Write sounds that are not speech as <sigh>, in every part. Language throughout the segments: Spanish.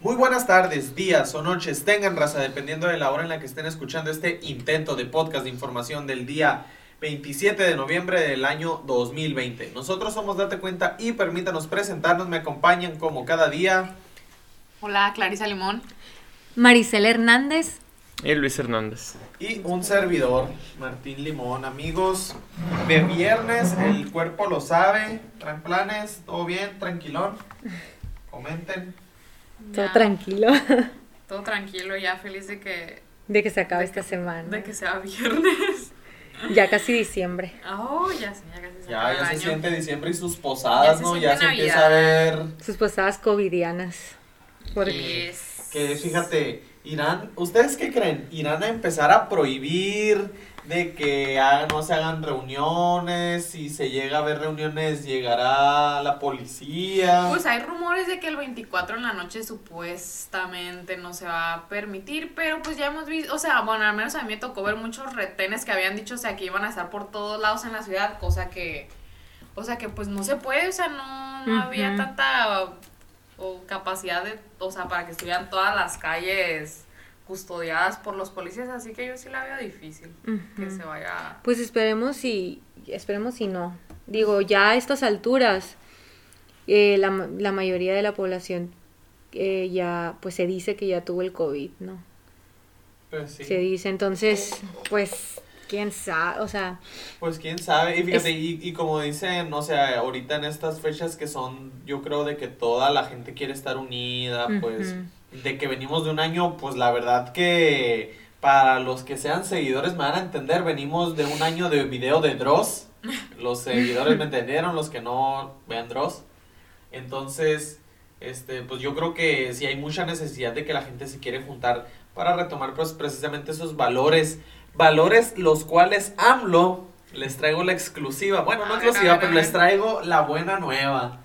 Muy buenas tardes, días o noches tengan raza, dependiendo de la hora en la que estén escuchando este intento de podcast de información del día 27 de noviembre del año 2020. Nosotros somos Date Cuenta y permítanos presentarnos, me acompañan como cada día. Hola, Clarisa Limón. Maricela Hernández. Y Luis Hernández. Y un servidor, Martín Limón. Amigos, de viernes, el cuerpo lo sabe. ¿Traen planes? ¿Todo bien? ¿Tranquilón? Comenten. Todo Ya, tranquilo. <laughs> Todo tranquilo, ya feliz de que, De que se acabe esta que- semana. de que sea viernes. <laughs> Ya casi diciembre. Oh, ya sé, ya casi se Ya, ya se año. siente diciembre y sus posadas, Ya ¿no? Ya se empieza a ver Sus posadas covidianas. Porque Yes. que, fíjate, irán, ¿ustedes qué creen? ¿Irán a empezar a prohibir de que no se hagan reuniones? Si se llega a ver reuniones, llegará la policía. Pues hay rumores de que el 24 en la noche supuestamente no se va a permitir, pero pues ya hemos visto, o sea, bueno, al menos a mí me tocó ver muchos retenes que habían dicho, o sea, que iban a estar por todos lados en la ciudad, cosa que, o sea, que pues no se puede, o sea, no, no había tanta o capacidad de, o sea, para que estuvieran todas las calles custodiadas por los policías, así que yo sí la veo difícil que se vaya. Pues esperemos y esperemos y no. Digo, ya a estas alturas eh, la, la mayoría de la población eh, ya pues se dice que ya tuvo el COVID, ¿no? Pues sí. Se dice, entonces, pues quién sabe, o sea, Pues quién sabe, y fíjate, Es- y, y como dicen, no sé, ahorita en estas fechas que son, yo creo de que toda la gente quiere estar unida, pues. De que venimos de un año, pues la verdad que para los que sean seguidores me van a entender, venimos de un año de video de Dross, los seguidores me entendieron, los que no vean Dross, entonces, este, pues yo creo que sí hay mucha necesidad de que la gente se quiere juntar para retomar pues precisamente esos valores, valores los cuales AMLO les traigo la exclusiva, bueno, no A ver, exclusiva, pero les traigo la buena nueva.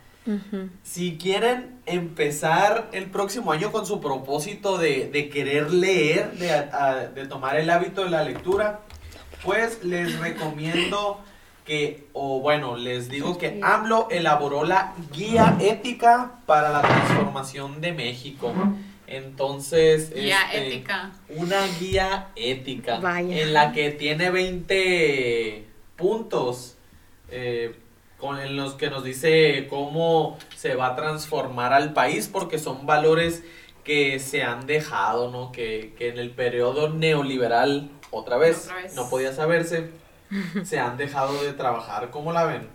Si quieren empezar el próximo año con su propósito de, de querer leer, de, a- de tomar el hábito de la lectura, pues les recomiendo que, o bueno, les digo que AMLO elaboró la guía ética para la transformación de México. Entonces, Guía este, ética. una guía ética Vaya. en la que tiene 20 puntos eh, con en los que nos dice cómo se va a transformar al país porque son valores que se han dejado, ¿no? Que, que en el periodo neoliberal, otra vez, Otra vez. no podía saberse, <laughs> se han dejado de trabajar. ¿Cómo la ven?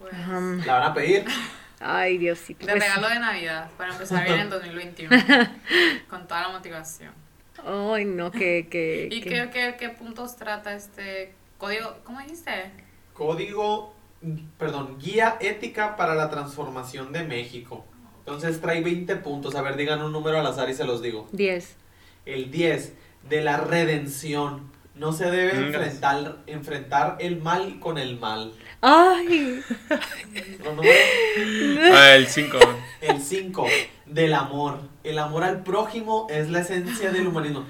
Pues. ¿La van a pedir? Ay, Diosito. De pues, regalo de Navidad, para empezar bien en <laughs> 2021. con toda la motivación. Ay, no, que... que, ¿Y que- qué, qué, qué puntos trata este código? ¿Cómo dijiste? Código, perdón, guía ética para la transformación de México. Entonces trae 20 puntos. A ver, digan un número al azar y se los digo. 10. El 10, de la redención. No se debe Venga. enfrentar, enfrentar el mal con el mal. Ay. <laughs> Ah, el 5. El 5, del amor. El amor al prójimo es la esencia del humanismo.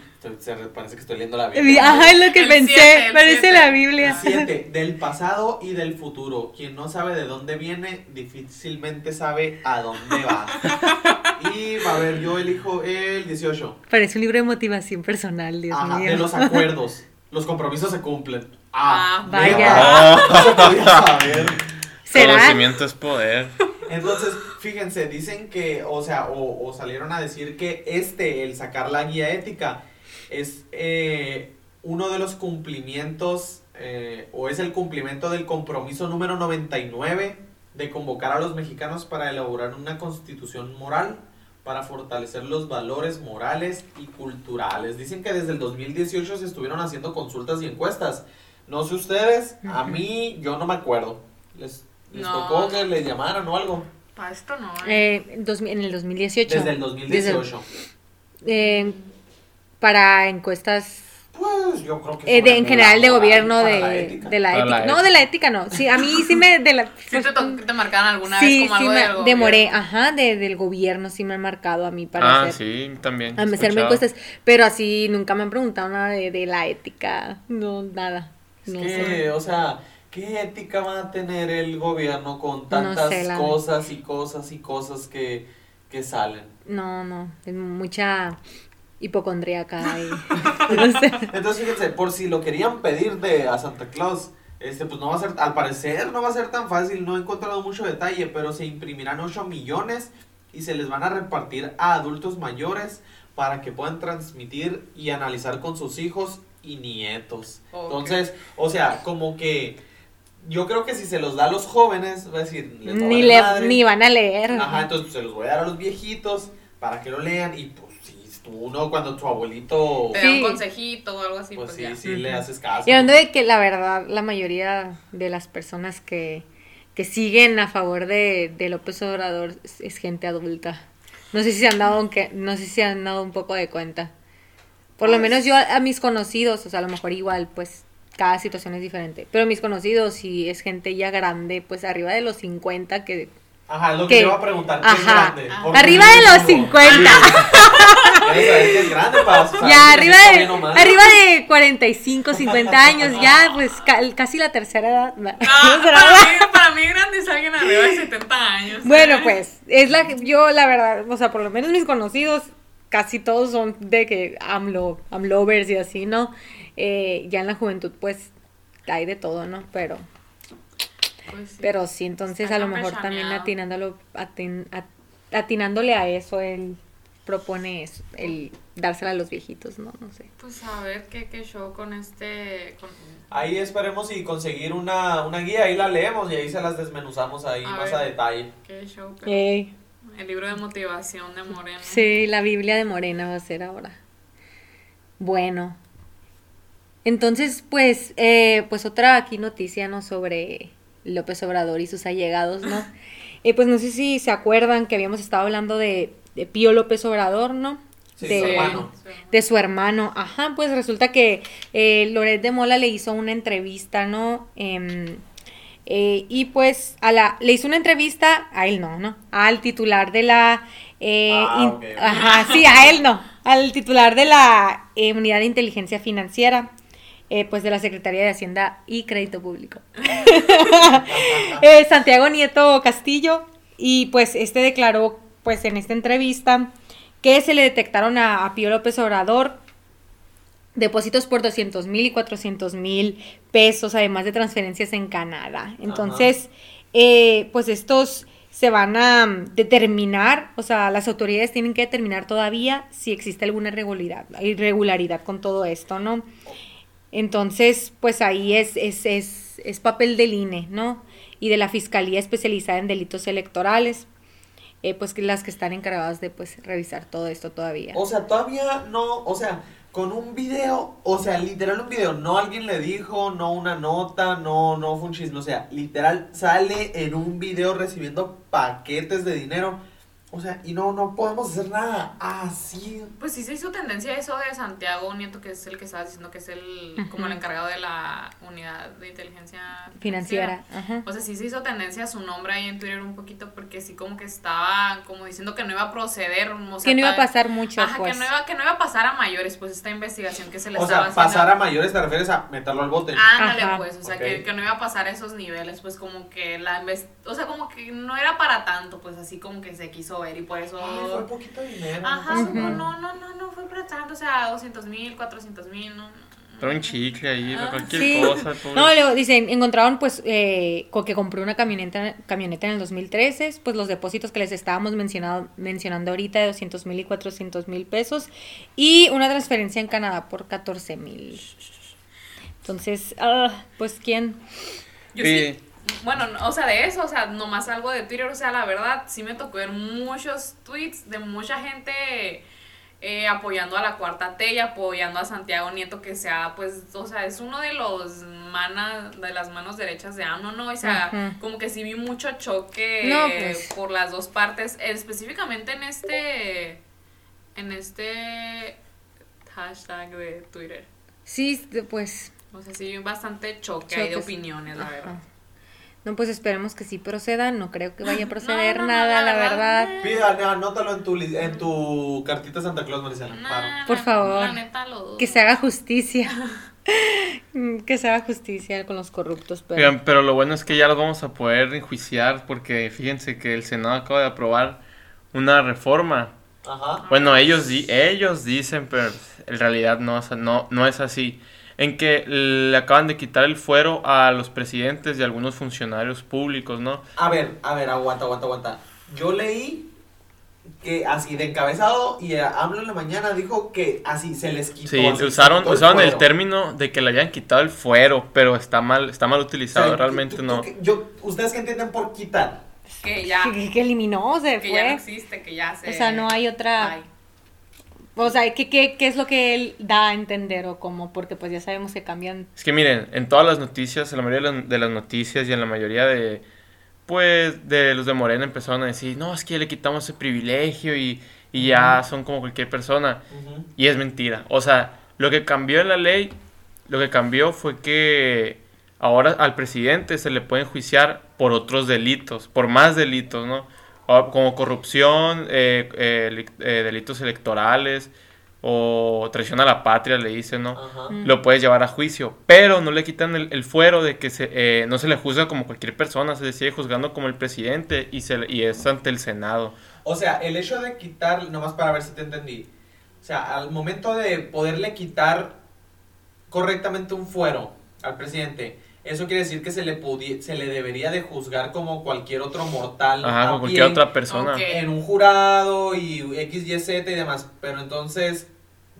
Parece que estoy leyendo la Biblia. ajá, es lo que El pensé. siete, Parece siete. la El Biblia. 7, del pasado y del futuro. Quien no sabe de dónde viene, difícilmente sabe a dónde va. <laughs> Y va a ver, yo elijo el 18. Parece un libro de motivación personal, Dios Ajá, mío. de los acuerdos. Los compromisos se cumplen. Ah, Ah, vaya. <laughs> No se podía saber. ¿Será? Conocimiento es poder. Entonces, fíjense, dicen que, o sea, o, o salieron a decir que este, el sacar la guía ética, es eh, uno de los cumplimientos, eh, o es el cumplimiento del compromiso número 99 de convocar a los mexicanos para elaborar una constitución moral para fortalecer los valores morales y culturales. Dicen que desde el 2018 se estuvieron haciendo consultas y encuestas. No sé ustedes, a mí yo no me acuerdo. ¿Les, les No. tocó que les llamaran o algo? Para esto no. ¿eh? Eh, dos- en el 2018. Desde el 2018. Eh, para encuestas Pues yo creo que eh, de, en general de gobierno de, la ética. de la ética. la no, ética. de la ética no. Sí, a mí sí me... De la, <laughs> ¿Sí te, marcaron alguna sí, vez como sí algo me- del de More, gobierno? ajá, de, del gobierno sí me han marcado a mí para Ah, hacer, sí, también. a hacerme encuestas, pero así nunca me han preguntado nada de, de la ética, no, nada, Es no que, sé. o sea, ¿qué ética va a tener el gobierno con No tantas sé, cosas y cosas y cosas que, que salen. No, no, es mucha hipocondríaca <laughs> y no sé. Entonces, fíjense, por si lo querían pedir de a Santa Claus, este, pues no va a ser, al parecer no va a ser tan fácil, no he encontrado mucho detalle, pero se imprimirán 8 millones y se les van a repartir a adultos mayores para que puedan transmitir y analizar con sus hijos y nietos. Entonces, o sea, como que yo creo que si se los da a los jóvenes, va a decir, les va a Ni, valer le, madre. ni van a leer. Ajá, entonces pues, se los voy a dar a los viejitos para que lo lean y pues si tú no, cuando tu abuelito, Te da un Sí. consejito o algo así, pues pues, sí, ya. sí le haces caso. Y hablando de que la verdad, la mayoría de las personas que, que siguen a favor de, de López Obrador es, es gente adulta. No sé si se han dado que, no sé si se han dado un poco de cuenta. Por lo Pues- menos yo a, a mis conocidos, o sea, a lo mejor igual, pues cada situación es diferente. Pero mis conocidos, si es gente ya grande, pues arriba de los 50, que Ajá, es lo que ¿Qué? te iba a preguntar. ¿Qué es grande? Arriba no de los uno. 50. Quieres saber qué es grande para saber Ya, arriba de, arriba de 45, 50 años, ya, pues ca- casi la tercera edad. Ah, <laughs> ¿Será? para, mí, para mí grande es alguien arriba de 70 años. Bueno, ¿sabes? pues, es la yo la verdad, o sea, por lo menos mis conocidos, casi todos son de que AMLO, AMLovers y así, ¿no? Eh, ya en la juventud, pues, hay de todo, ¿no? Pero, Pues sí. pero sí, entonces a lo mejor también atinándolo, atin- at- atinándole a eso, él propone eso, el dársela a los viejitos, ¿no? No sé. Pues a ver qué, qué show con este. Con... Ahí esperemos y conseguir una, una guía, ahí la leemos y ahí se las desmenuzamos ahí A más ver. a detalle. Qué show. pero- Ey, El libro de motivación de Moreno. Sí, la Biblia de Morena va a ser ahora. Bueno. Entonces, pues, eh, pues otra aquí noticia, ¿no? Sobre López Obrador y sus allegados, ¿no? Eh, pues no sé si se acuerdan que habíamos estado hablando de, de Pío López Obrador, ¿no? Sí, de, su hermano. De su hermano. Ajá, pues resulta que eh, Loret de Mola le hizo una entrevista, ¿no? Em, eh, y pues a la, le hizo una entrevista, a él no, ¿no? Al titular de la... eh, Ah, in-. Ajá, sí, a él no. Al titular de la eh, Unidad de Inteligencia Financiera, eh, pues de la Secretaría de Hacienda y Crédito Público. <laughs> <laughs> Eh, Santiago Nieto Castillo y pues este declaró pues en esta entrevista que se le detectaron a, a Pío López Obrador depósitos por 200 mil y 400 mil pesos, además de transferencias en Canadá. Entonces, eh, pues estos se van a determinar, o sea, las autoridades tienen que determinar todavía si existe alguna irregularidad, irregularidad con todo esto, ¿no? Entonces, pues ahí es, es, es, es papel del INE, ¿no? Y de la Fiscalía Especializada en Delitos Electorales, eh, pues que las que están encargadas de pues revisar todo esto todavía. O sea, todavía no, o sea, con un video, o sea, literal un video, no alguien le dijo, no una nota, no, no fue un chisme, o sea, literal sale en un video recibiendo paquetes de dinero, o sea, y no, no podemos hacer nada así. Pues sí se hizo tendencia eso de Santiago Nieto, que es el que estaba diciendo que es el como el encargado de la unidad de inteligencia Financiera, ajá. O sea, sí se hizo tendencia su nombre ahí en Twitter un poquito porque sí como que estaba como diciendo que no iba a proceder. O sea, que no iba a pasar mucho, Ajá, pues. que no, iba, que no iba a pasar a mayores, pues esta investigación que se le O estaba sea, haciendo. pasar a mayores te refieres a meterlo al bote. Ándale, Ajá. pues, o sea, Ok. que, que no iba a pasar a esos niveles, pues como que la o sea, como que no era para tanto, pues así como que se quiso y por eso... Ay, fue poquito dinero. no Ajá, como nada. no, no, no, no fue para tanto, o sea, 200 mil, 400 mil, no. no, Pero un chicle ahí, Ah, cualquier Sí. cosa. pobre. No, luego dicen, encontraron pues eh, con que compró una camioneta, camioneta en el 2013, pues los depósitos que les estábamos mencionado, mencionando ahorita de 200 mil y 400 mil pesos y una transferencia en Canadá por 14 mil. Entonces, ah, pues quién... Yo Sí. sí. Bueno, no, o sea, de eso, o sea, nomás algo de Twitter, o sea, la verdad, sí me tocó ver muchos tweets de mucha gente eh, apoyando a la cuarta T y apoyando a Santiago Nieto, que sea, pues, o sea, es uno de los manas, de las manos derechas de AMLO, ¿no? O sea, como que sí vi mucho choque No, pues. por las dos partes, específicamente en este, en este hashtag de Twitter. Sí, pues... O sea, sí vi bastante choque, ahí de opiniones, la verdad. No, pues esperemos que sí proceda, no creo que vaya a <laughs> proceder No, no, no, nada, la verdad. Pida, anótalo en tu, en tu cartita Santa Claus, Maricela. Paro. Nah, Por favor, la neta lo dudo. Que se haga justicia. <laughs> Que se haga justicia con los corruptos, pero... Oigan, pero lo bueno es que ya los vamos a poder enjuiciar porque fíjense que el Senado acaba de aprobar una reforma. Ajá. Bueno, ellos, di- ellos dicen, pero en realidad no, es- no, no es así. En que le acaban de quitar el fuero a los presidentes y algunos funcionarios públicos, ¿no? A ver, a ver, aguanta, aguanta, aguanta. Yo leí que así de encabezado y AMLO en la mañana dijo que así se les quitó. Sí, así, usaron, quitó usaron el término de que le hayan quitado el fuero, pero está mal, está mal O utilizado, sea, realmente tú- no. tú yo, ¿Ustedes qué entienden por quitar? Que ya, Que, que eliminó, se que ya no fue. existe, que ya se... O sea, no hay otra. Ay. O sea, ¿qué, qué, ¿qué es lo que él da a entender o cómo? Porque pues ya sabemos que cambian. Es que miren, en todas las noticias, en la mayoría de las, noticias y en la mayoría de, pues, de los de Morena empezaron a decir, no, es que ya le quitamos ese privilegio y, y ya son como cualquier persona. Y es mentira. O sea, lo que cambió en la ley, lo que cambió fue que ahora al presidente se le puede enjuiciar por otros delitos, por más delitos, ¿no? O- Como corrupción, eh, eh, eh, delitos electorales o traición a la patria, le dicen, ¿no? Ajá. Mm. Lo puedes llevar a juicio, pero no le quitan el, el fuero de que se, eh, no se le juzga como cualquier persona, se le sigue juzgando como el presidente y, se, le- y es ante el Senado. O sea, el hecho de quitar, nomás para ver si te entendí. O sea, al momento de poderle quitar correctamente un fuero al presidente, eso quiere decir que se le se le debería de juzgar como cualquier otro mortal Ajá, como cualquier otra persona. En un jurado y X, Y, Z y demás. Pero entonces,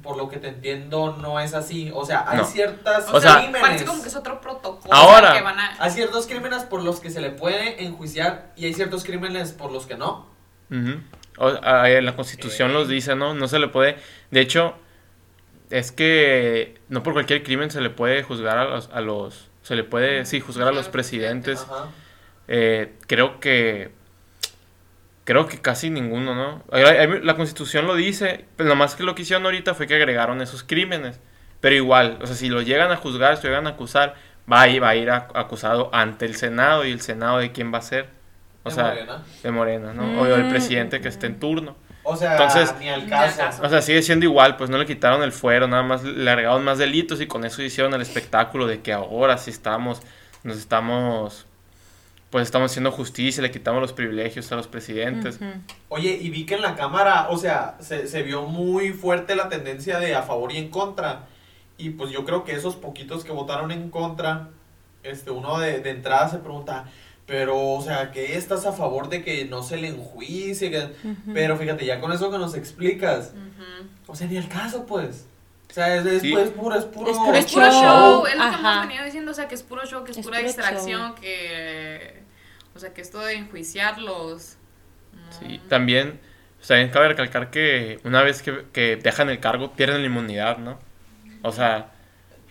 por lo que te entiendo, no es así. O sea, hay No. ciertas O, sea, crímenes. parece como que es otro protocolo. Ahora. que van a... Hay ciertos crímenes por los que se le puede enjuiciar y hay ciertos crímenes por los que no. Ujú. O- a- en la constitución los dice, ¿no? No se le puede. De hecho, es que no por cualquier crimen se le puede juzgar a los. A los se le puede, sí, juzgar a los presidentes. Ajá. Eh, creo que. Creo que casi ninguno, ¿no? La constitución lo dice, pero nomás que lo que hicieron ahorita fue que agregaron esos crímenes. Pero igual, o sea, si lo llegan a juzgar, si lo llegan a acusar, va a ir, va a ir a- acusado ante el Senado y el Senado de quién va a ser. O De sea, Morena. de Morena, ¿no? O del Mm. presidente que esté en turno. O sea, Entonces- ni al caso. O sea, sigue siendo igual, pues no le quitaron el fuero, nada más le agregaron más delitos y con eso hicieron el espectáculo de que ahora sí estamos, nos estamos, pues estamos haciendo justicia, le quitamos los privilegios a los presidentes. Oye, y vi que en la cámara, o sea, se, se vio muy fuerte la tendencia de a favor y en contra. Y pues yo creo que esos poquitos que votaron en contra, este, uno de, de entrada se pregunta, pero, o sea, ¿qué estás a favor de que no se le enjuicie? Que-. Pero fíjate, ya con eso que nos explicas, o sea, ni el caso, pues. O sea, es, es, Sí. pues, puro, es puro, Es puro Es puro show. show, es lo que hemos venido diciendo, o sea, que es puro show, que es, Es pura puro distracción, que... O sea, que esto de enjuiciarlos... no. Sí, también, o sea, cabe recalcar que una vez que, que dejan el cargo pierden la inmunidad, ¿no? O sea,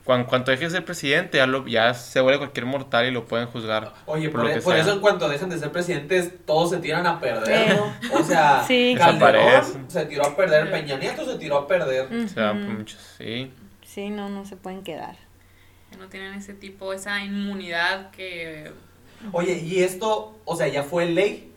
cuan- cuando, dejes de ser presidente ya, lo- ya se vuelve cualquier mortal y lo pueden juzgar. Oye, por por, lo que por sea. eso en cuanto dejan de ser presidentes, todos se tiran a perder, Eh. ¿no? O sea, <laughs> Sí. Calderón se tiró a perder, Peña Nieto se tiró a perder. O sea, muchos, sí. Sí, no, no se pueden quedar. Que no tienen ese tipo, esa inmunidad que... Oye, y esto, o sea, ya fue ley.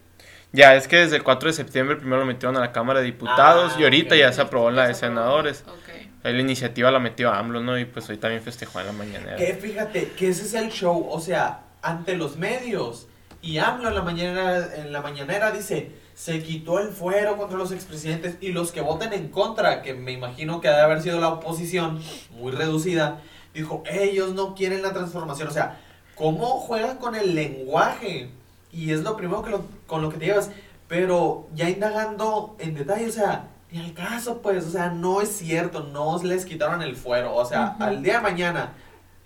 Ya, es que desde el 4 de septiembre primero lo metieron a la Cámara de Diputados Ah, y ahorita ya se aprobó en la de senadores. Ok. Ahí la iniciativa la metió AMLO, ¿no? Y pues hoy también festejó en la mañanera. Que fíjate, que ese es el show, o sea, ante los medios. Y AMLO en la mañanera, en la mañanera dice, se quitó el fuero contra los expresidentes y los que voten en contra, que me imagino que ha de haber sido la oposición, muy reducida, dijo, ellos no quieren la transformación. O sea, ¿cómo juegan con el lenguaje? Y es lo primero que lo- con lo que te llevas. Pero ya indagando en detalle, o sea, ni al caso, pues, o sea, no es cierto, no les quitaron el fuero. O sea, al día de mañana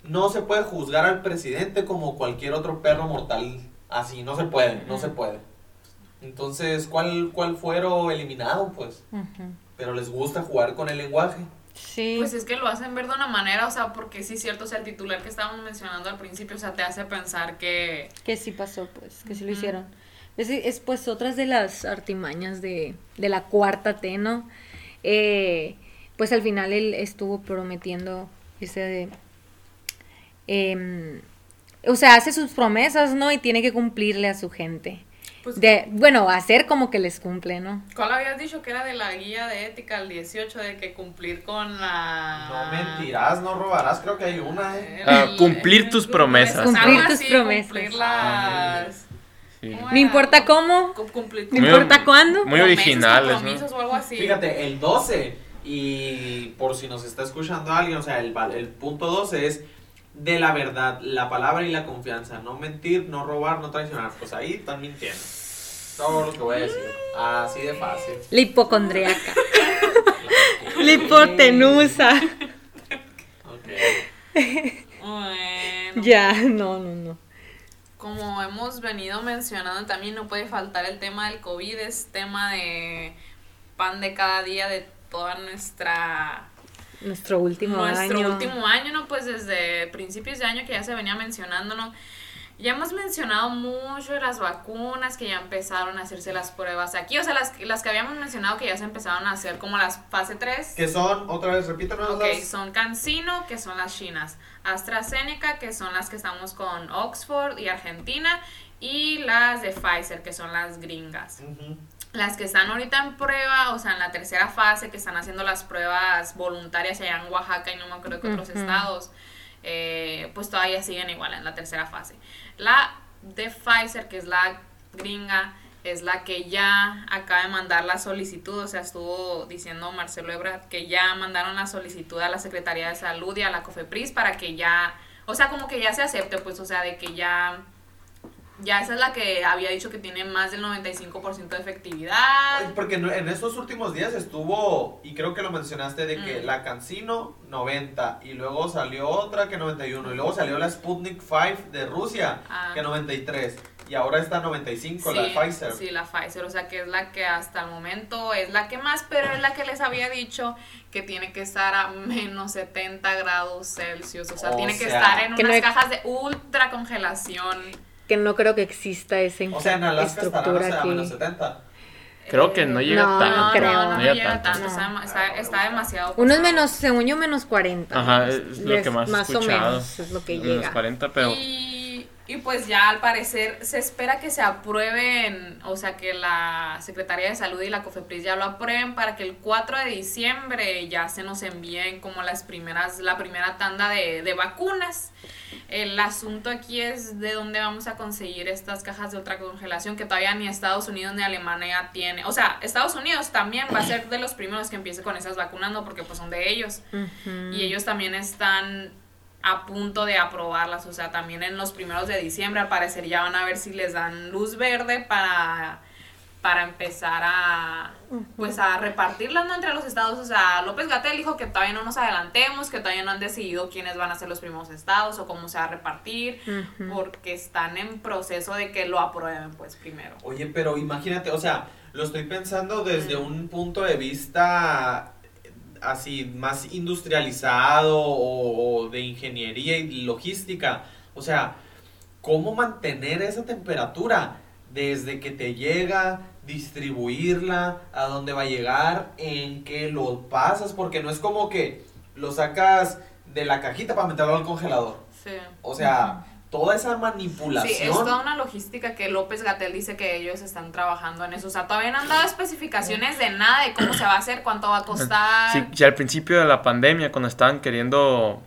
no se puede juzgar al presidente como cualquier otro perro mortal. Así, no se puede, no se puede. Entonces, ¿cuál, cuál fuero eliminado? Pues, pero les gusta jugar con el lenguaje. Sí. Pues es que lo hacen ver de una manera, o sea, porque sí es cierto, o sea, el titular que estábamos mencionando al principio, o sea, te hace pensar que... Que sí pasó, pues, que sí lo hicieron. Es, es, pues otras de las artimañas de, de la cuarta T, ¿no? Eh, pues al final él estuvo prometiendo ese de... em, o sea, hace sus promesas, ¿no? Y tiene que cumplirle a su gente. Pues, De, bueno, hacer como que les cumple, ¿no? ¿Cuál habías dicho que era de la guía de ética el 18 de que cumplir con la... No mentirás, no robarás, creo que hay una, ¿eh? Ah, cumplir tus promesas. Cumplir tus promesas. Cumplir las... Sí, Sí. ¿Cómo No importa cómo, no Muy- importa cuándo. Muy originales, ¿no? compromisos o algo así. Fíjate, el 12, y por si nos está escuchando alguien, o sea, el, punto 12 es de la verdad, la palabra y la confianza. No mentir, no robar, no traicionar. Pues ahí están mintiendo. Todo lo que voy a decir. Así de fácil. La hipocondriaca. <laughs> La hipotenusa. Ok. Bueno, Ya, no, no, no. Como hemos venido mencionando, también no puede faltar el tema del COVID, es tema de pan de cada día de toda nuestra Nuestro último nuestro año. último año, ¿no? Pues desde principios de año que ya se venía mencionando, ¿no? Ya hemos mencionado mucho de las vacunas que ya empezaron a hacerse las pruebas aquí, o sea, las, las que habíamos mencionado que ya se empezaron a hacer como las fase 3. Que son, otra vez, repítanos Ok, las- son CanSino, que son las chinas, AstraZeneca, que son las que estamos con Oxford y Argentina, y las de Pfizer, que son las gringas. Las que están ahorita en prueba, o sea, en la tercera fase, que están haciendo las pruebas voluntarias allá en Oaxaca y no me acuerdo qué otros estados, eh, pues todavía siguen igual en la tercera fase. La de Pfizer, que es la gringa, es la que ya acaba de mandar la solicitud, o sea, estuvo diciendo Marcelo Ebrard que ya mandaron la solicitud a la Secretaría de Salud y a la COFEPRIS para que ya, o sea, como que ya se acepte, pues, o sea, de que ya ya esa es la que había dicho que tiene más del 95% de efectividad. Porque en estos últimos días estuvo, y creo que lo mencionaste, de que Mm. la Cancino 90, y luego salió otra que 91, y luego salió la Sputnik 5 de Rusia Ah. que 93, y ahora está 95 la Sí, Pfizer. Sí, la Pfizer, o sea que es la que hasta el momento es la que más, pero es la que les había dicho que tiene que estar a menos 70 grados Celsius, o sea, O tiene que sea, estar en que no unas hay- cajas de ultra congelación. Que no creo que exista esa O sea, en Alaska o estructura sea, a menos aquí. 70. Creo que no llega No, tanto. no creo. No, no, No llega, llega tanto, No. está, está- está demasiado. Uno es menos, según yo, menos 40. Ajá, es lo que más Más o escuchado. menos es lo que Menos llega. 40, pero Y, y pues ya al parecer se espera que se aprueben, o sea que la Secretaría de Salud y la COFEPRIS ya lo aprueben para que el 4 de diciembre ya se nos envíen como las primeras, la primera tanda de, de vacunas. El asunto aquí es de dónde vamos a conseguir estas cajas de ultracongelación que todavía ni Estados Unidos ni Alemania tiene. O sea, Estados Unidos también va a ser de los primeros que empiece con esas vacunas, ¿no? Porque pues son de ellos. Ujú. Y ellos también están a punto de aprobarlas, o sea, también en los primeros de diciembre al parecer ya van a ver si les dan luz verde para para empezar a pues a repartirlas ¿no? entre los estados, o sea, López Gatel dijo que todavía no nos adelantemos, que todavía no han decidido quiénes van a ser los primeros estados o cómo se va a repartir, porque están en proceso de que lo aprueben pues primero. Oye, pero imagínate, o sea, lo estoy pensando desde un punto de vista así más industrializado o, o de ingeniería y logística. O sea, ¿cómo mantener esa temperatura desde que te llega, distribuirla, a dónde va a llegar, en qué lo pasas? Porque no es como que lo sacas de la cajita para meterlo al congelador. Sí. O sea, toda esa Sí, manipulación. es toda una logística que López Gatel dice que ellos están trabajando en eso. O sea, todavía no han dado especificaciones de nada, de cómo se va a hacer, cuánto va a costar. sí, ya al principio de la pandemia, cuando estaban queriendo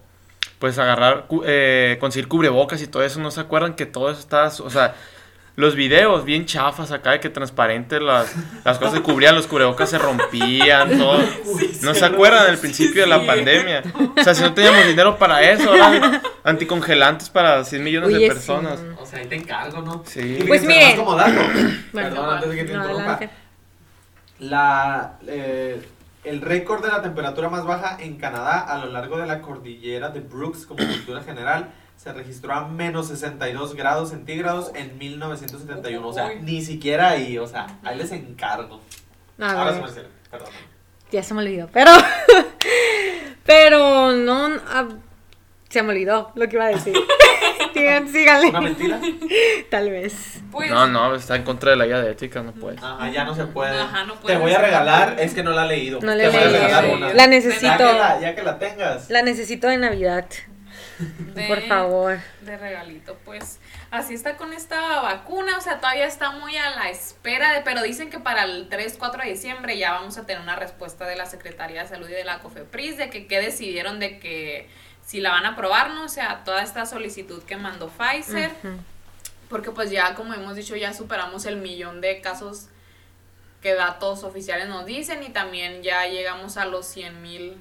pues agarrar, cu- eh, conseguir cubrebocas y todo eso, ¿no se acuerdan que todo eso estaba, o sea, los videos bien chafas acá de que transparentes las, las cosas que cubrían los cubrebocas se rompían, todo. ¿No se acuerdan del principio de la pandemia? O sea, si no teníamos dinero para eso, ahora anticongelantes para 100 millones Oye, de personas. O sea, ahí te encargo, ¿no? Sí. Pues fíjense, miren. nomás como dato, Bueno, perdón, antes de que te no, interrumpa. La, eh, el récord de la temperatura más baja en Canadá a lo largo de la cordillera de Brooks, como cultura general, se registró a menos 62 grados centígrados en 1971. O sea, ni siquiera ahí, o sea, ahí les encargo. A Ahora ver. sí, Marcela, perdón. Ya se me olvidó, pero. <laughs> pero no. ah, se me olvidó lo que iba a decir. <laughs> Sigan, ¿Una síganle. mentira? Tal vez. Pues, No, no, está en contra de la guía de ética, no puede. Ajá, ya no se puede. Ajá, no Te puedes voy a regalar, es que no la he leído. No la Te he voy a leído. regalar Sí. una. La Ya necesito. que la, ya que la tengas. La necesito de Navidad. De- Por favor. De regalito, pues así está con esta vacuna, o sea, todavía está muy a la espera de, pero dicen que para el 3, 4 de diciembre ya vamos a tener una respuesta de la Secretaría de Salud y de la COFEPRIS de que qué decidieron de que si la van a aprobar, ¿no? O sea, toda esta solicitud que mandó Pfizer. Porque pues ya, como hemos dicho, ya superamos el millón de casos que datos oficiales nos dicen y también ya llegamos a los 100 mil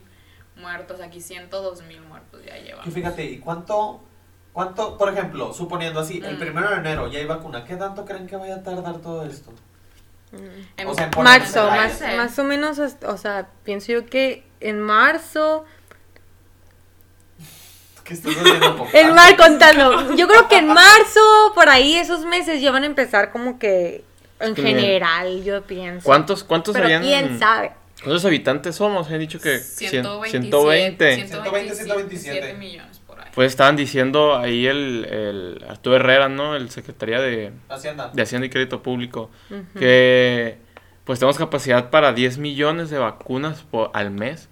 muertos, aquí 102 mil muertos ya llevamos. fíjate, ¿y cuánto, cuánto, por ejemplo, suponiendo así, el Mm. primero de enero ya hay vacuna, ¿qué tanto creen que vaya a tardar todo esto? En- O sea, en Mm. Marzo, más, o menos, hasta- o sea, pienso yo que en marzo... ¿Qué estás haciendo? mar contando. <laughs> Yo creo que en marzo, por ahí, esos meses ya van a empezar como que en general, yo pienso. ¿Cuántos, cuántos Pero habían- quién sabe. ¿Cuántos habitantes somos? Han dicho que cien- 127, 120. 127 millones por ahí. Pues estaban diciendo ahí el, el Arturo Herrera, ¿no? El Secretaría de, Hacienda. de Hacienda y Crédito Público, Ujú. que pues tenemos capacidad para 10 millones de vacunas por, al mes.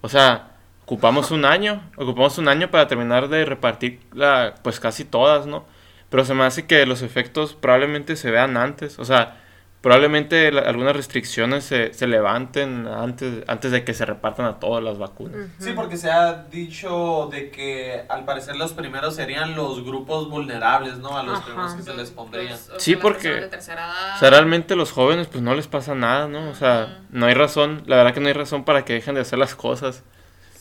O sea, ocupamos un año, ocupamos un año para terminar de repartir la, pues casi todas, ¿no? Pero se me hace que los efectos probablemente se vean antes, o sea, probablemente la- algunas restricciones se, se levanten antes, antes de que se repartan a todas las vacunas. Sí, porque se ha dicho de que al parecer los primeros serían los grupos vulnerables, ¿no? A los Ajá. primeros que se les pondría. Los- Sí, porque-. O sea, realmente los jóvenes pues no les pasa nada, ¿no? O sea, no hay razón, la verdad que no hay razón para que dejen de hacer las cosas.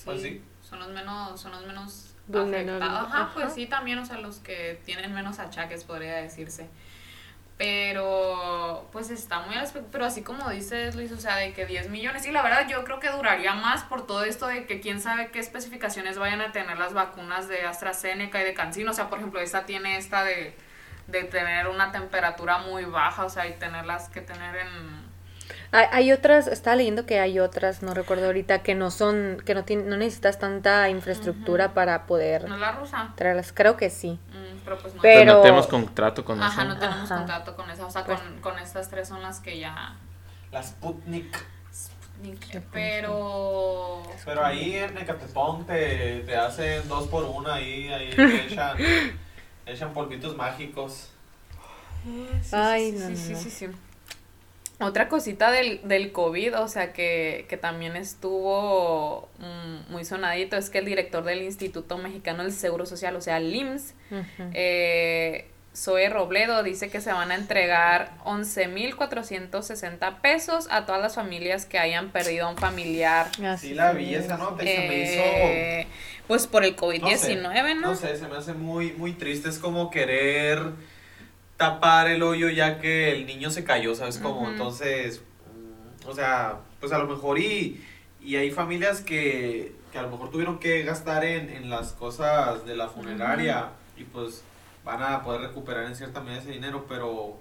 Pues sí. Son los menos, son los menos afectados. Ajá, ajá. pues sí, también, o sea, los que tienen menos achaques, podría decirse. Pero, pues está muy espe- Pero así como dices, Luis, o sea, de que 10 millones. Y la verdad, yo creo que duraría más por todo esto de que quién sabe qué especificaciones vayan a tener las vacunas de AstraZeneca y de CanSino. O sea, por ejemplo, esta tiene esta de, de tener una temperatura muy baja, o sea, y tenerlas que tener en. Hay, hay otras, estaba leyendo que hay otras, no recuerdo ahorita, que no son, que no, tien- no necesitas tanta infraestructura para poder ¿No la rusa? traerlas. Creo que sí. Mm, pero pues no. Pero- Pero no tenemos contrato con Ajá, eso. no tenemos Ajá. contrato con esa. O sea, Pues- con, con estas tres son las que ya. La Sputnik. Pero. Pero ahí en Ecatepón te, te hacen dos por una ahí, ahí te <laughs> echan, echan polvitos mágicos. Ay, sí, no, sí, no, sí, no. sí, sí. Otra cosita del, del COVID, o sea, que, que también estuvo mm, muy sonadito, es que el director del Instituto Mexicano del Seguro Social, o sea, el IMSS, Ujú. eh, Zoe Robledo, dice que se van a entregar 11.460 pesos a todas las familias que hayan perdido a un familiar. Así Sí la vi es. esa nota y se me hizo... eh, pues por el No sé, COVID-19, ¿no? No sé, se me hace muy, muy triste. Es como querer tapar el hoyo ya que el niño se cayó, ¿sabes cómo? Ujú. Entonces, mm, o sea, pues a lo mejor y, y hay familias que, que a lo mejor tuvieron que gastar en, en las cosas de la funeraria y pues van a poder recuperar en cierta medida ese dinero, pero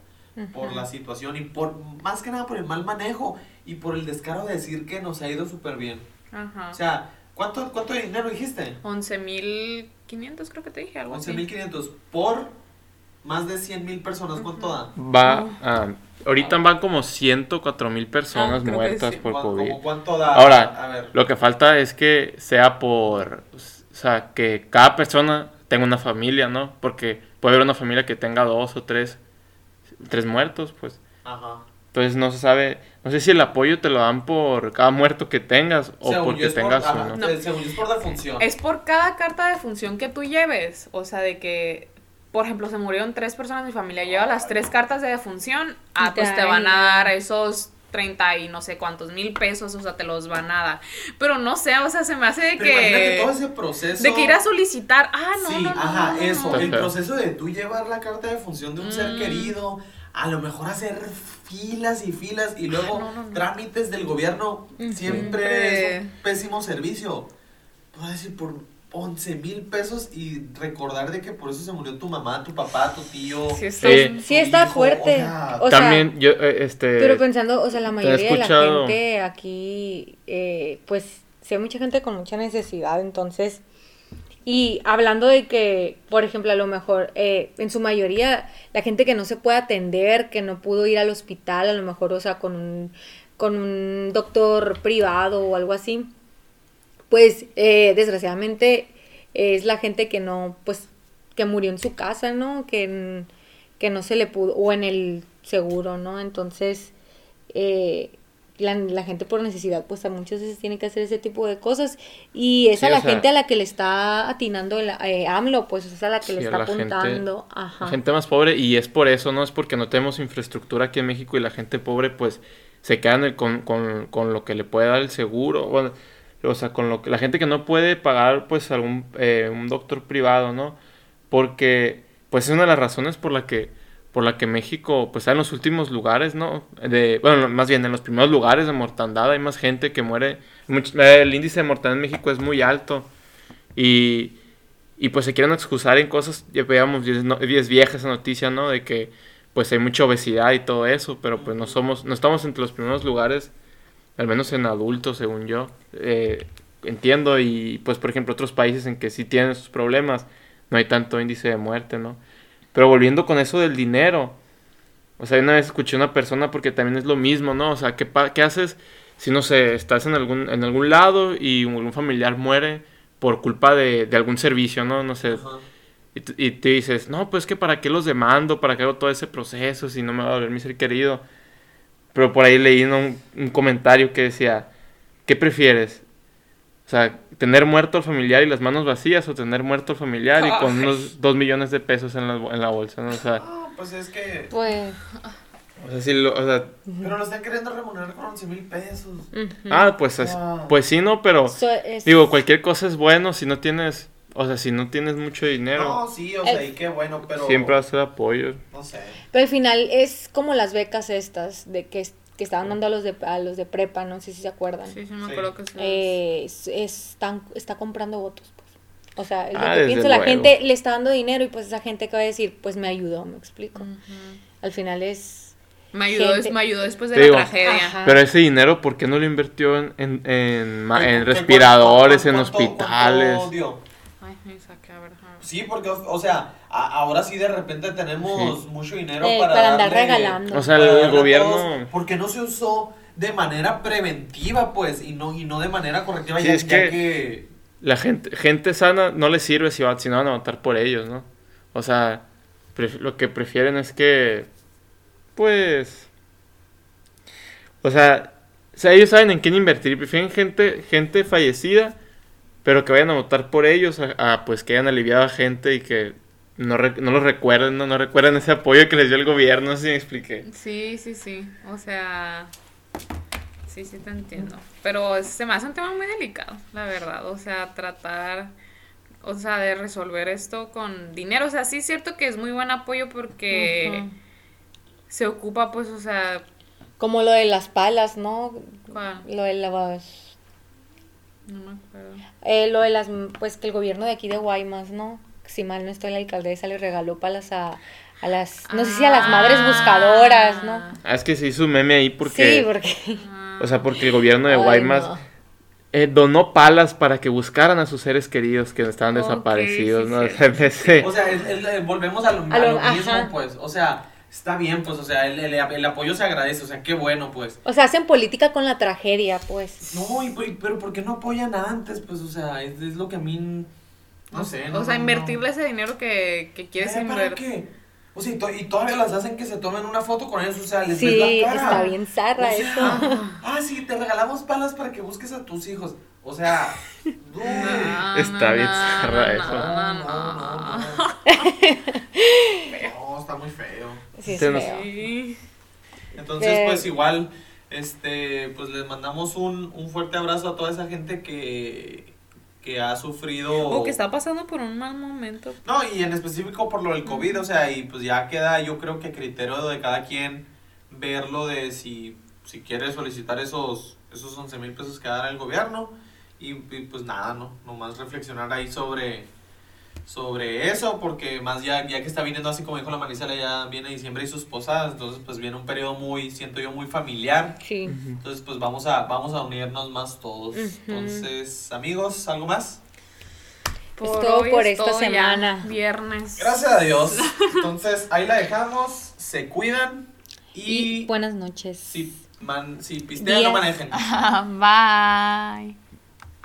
por Ujú. la situación y por más que nada por el mal manejo y por el descaro de decir que nos ha ido súper bien. Ajá. O sea, ¿cuánto, cuánto dinero dijiste? 11.500 creo que te dije, algo así. 11.500 por más de 100.000 personas. ¿Cuánto da? Va, ah, ahorita van como 104 mil personas Ah, muertas sí. por ¿Cuán- COVID. ¿Cuánto da? Ahora, a ver. Lo que falta es que sea por, o sea, que cada persona tenga una familia, ¿no? Porque puede haber una familia que tenga dos o tres, tres muertos, pues. Ajá. Entonces no se sabe, no sé si el apoyo te lo dan por cada muerto que tengas o Según yo porque por- tengas uno. No. eh, Según yo es por defunción. Es por cada carta de función que tú lleves. O sea, de que, por ejemplo, se murieron tres personas de mi familia, lleva las tres cartas de defunción, ah, pues te van a dar esos 30 y no sé cuántos mil pesos, o sea, te los van a dar. Pero no sé, o sea, se me hace de Pero imagínate todo que... ese proceso. De que ir a solicitar, ah, no, sí, no, no, ajá, no, no, eso. no. El proceso de tú llevar la carta de función de un ser Mm. querido, a lo mejor hacer filas y filas y luego no, no, no. trámites del gobierno, siempre Siempre. es un pésimo servicio. Puedo decir, por 11 mil pesos y recordar de que por eso se murió tu mamá, tu papá, tu tío. Sí, está- Sí. Sí está hijo, fuerte. o sea, O sea, También yo, eh, este... Pero pensando, o sea, la mayoría de la gente aquí, eh, pues, sí hay mucha gente con mucha necesidad, entonces, y hablando de que, por ejemplo, a lo mejor, eh, en su mayoría, la gente que no se puede atender, que no pudo ir al hospital, a lo mejor, o sea, con un, con un doctor privado o algo así, pues, eh, desgraciadamente, es la gente que no, pues, que murió en su casa, ¿no? Que, que no se le pudo, o en el seguro, ¿no? Entonces, eh, la, la gente por necesidad, pues a muchas veces tiene que hacer ese tipo de cosas. Y es Sí, a la sea- gente a la que le está atinando el, eh, AMLO, pues es a la que le Sí, está la gente- apuntando. Ajá. La gente más pobre, y es por eso, ¿no? Es porque no tenemos infraestructura aquí en México y la gente pobre, pues, se queda en el- con, con, con lo que le puede dar el seguro. Bueno, o sea, con lo que la gente que no puede pagar, pues, algún eh, un doctor privado, ¿no? Porque, pues, es una de las razones por la que por la que México, pues, está en los últimos lugares, ¿no? De, bueno, más bien en los primeros lugares de mortandad, hay más gente que muere. El índice de mortandad en México es muy alto. Y, y pues se quieren excusar en cosas, ya veíamos, y es, no- y es vieja esa noticia, ¿no? De que pues hay mucha obesidad y todo eso, pero pues no somos, no estamos entre los primeros lugares, al menos en adultos, según yo. Eh, entiendo, y pues por ejemplo otros países en que sí tienen sus problemas, no hay tanto índice de muerte, ¿no? Pero volviendo con eso del dinero, o sea, una vez escuché a una persona porque también es lo mismo, ¿no? O sea, ¿qué, pa- qué haces si, no sé, estás en algún, en algún lado y algún familiar muere por culpa de, de algún servicio, ¿no? No sé, y, y te dices, no, pues que para qué los demando, para qué hago todo ese proceso si no me va a doler mi ser querido. Pero por ahí leí un, un comentario que decía, ¿qué prefieres? O sea, tener muerto al familiar y las manos vacías o tener muerto al familiar y con unos dos millones de pesos en la, en la bolsa, ¿no? O sea, Ah, pues es que. Pues. o sea, sí lo- o sea, Pero lo están queriendo remunerar con 11 mil pesos. ujú. ah, pues, así- Ah. pues sí, ¿no? Pero, So, es- digo, cualquier cosa es bueno si no tienes, o sea, si no tienes mucho dinero, No, sí, o sea, y qué bueno, pero. siempre va a ser apoyo. No sé. Pero al final es como las becas estas de que, que estaban dando a los de a los de prepa, no sé si se acuerdan. Sí, sí, me Sí. acuerdo que sí. Eh, es- están, está comprando votos. Pues. O sea, es lo Ah, que pienso, la gente le está dando dinero y pues esa gente que va a decir, pues me ayudó, me explico. Al final es... Me ayudó, Gente- me ayudó después de Te la digo, tragedia. Ajá. Pero ese dinero, ¿por qué no lo invirtió en, en, en, en ¿Qué- respiradores, en cuánto- cuánto- hospitales? cuánto dio? Ay, me saqué, a ver. ajá. Sí, porque, o sea, a- ahora sí de repente tenemos mucho dinero Eh, para, para andar darle- regalando. O sea, el gobierno... porque no se usó de manera preventiva, pues, y no, y no de manera correctiva, Sí, ya, es ya que- que... La gente, gente sana no les sirve si, va, si no van a votar por ellos, ¿no? O sea, pref- lo que prefieren es que, pues, o sea, o sea, ellos saben en quién invertir, prefieren gente, gente fallecida, pero que vayan a votar por ellos, a, a, pues que hayan aliviado a gente y que no, re- no los recuerden, ¿no? no recuerden ese apoyo que les dio el gobierno, si me expliqué. Sí, sí, sí. O sea, sí, sí te entiendo. Pero se me hace un tema muy delicado, la verdad. O sea, tratar, o sea, de resolver esto con dinero. O sea, sí es cierto que es muy buen apoyo porque se ocupa, pues, o sea, Como lo de las palas, ¿no? ¿cuál? Lo de las... No me acuerdo. eh, lo de las... Pues que el gobierno de aquí de Guaymas, ¿no? Si mal no estoy, la alcaldesa le regaló palas a, a las... No sé si a las madres buscadoras, ¿no? Ah, es que se hizo un meme ahí porque, Sí, porque... o sea, porque el gobierno de Ay, Guaymas... no. eh, donó palas para que buscaran a sus seres queridos que estaban desaparecidos, sí, ¿no? O sí. sea, O el- volvemos a lo, A a lo- mismo, pues, o sea, está bien, pues, o sea, el, el- el apoyo se agradece, o sea, qué bueno, pues. O sea, hacen política con la tragedia, pues. No, y, pero ¿por qué no apoyan antes? Pues, o sea, es, es lo que a mí, no sé. no, o sea, no, invertirle no. ese dinero que, que quieres Eh, ¿Para invertir. qué? O sea, y, to- y todavía las hacen que se tomen una foto con ellos, o sea, les ves Sí, la cara. está bien zarra O sea, eso. Ah, sí, te regalamos palas para que busques a tus hijos. O sea, <laughs> Está no, bien no, zarra no, eso. <laughs> <laughs> no, no, no. no, no. No, está muy feo. Sí, es Se nos- feo. Sí. Entonces, Eh, pues igual, este, pues les mandamos un, un fuerte abrazo a toda esa gente que, que ha sufrido. O que está pasando por un mal momento. No, y en específico por lo del COVID, o sea, y pues ya queda, yo creo que criterio de cada quien verlo de si, si quiere solicitar esos, esos 11 mil pesos que da el gobierno. Y, y, pues nada, ¿no? Nomás reflexionar ahí sobre, sobre eso, porque más ya, ya que está viniendo así como dijo la Marisela, ya viene diciembre y sus posadas, entonces pues viene un periodo muy, siento yo, muy familiar. Sí. Entonces pues vamos a, vamos a unirnos más todos. Entonces, amigos, ¿algo más? Es todo hoy por es esta todo ya, semana. Viernes. Gracias a Dios. <laughs> Entonces, ahí la dejamos. Se cuidan. Y, Y buenas noches. si, man, si pistean, no manejen. <laughs> Bye.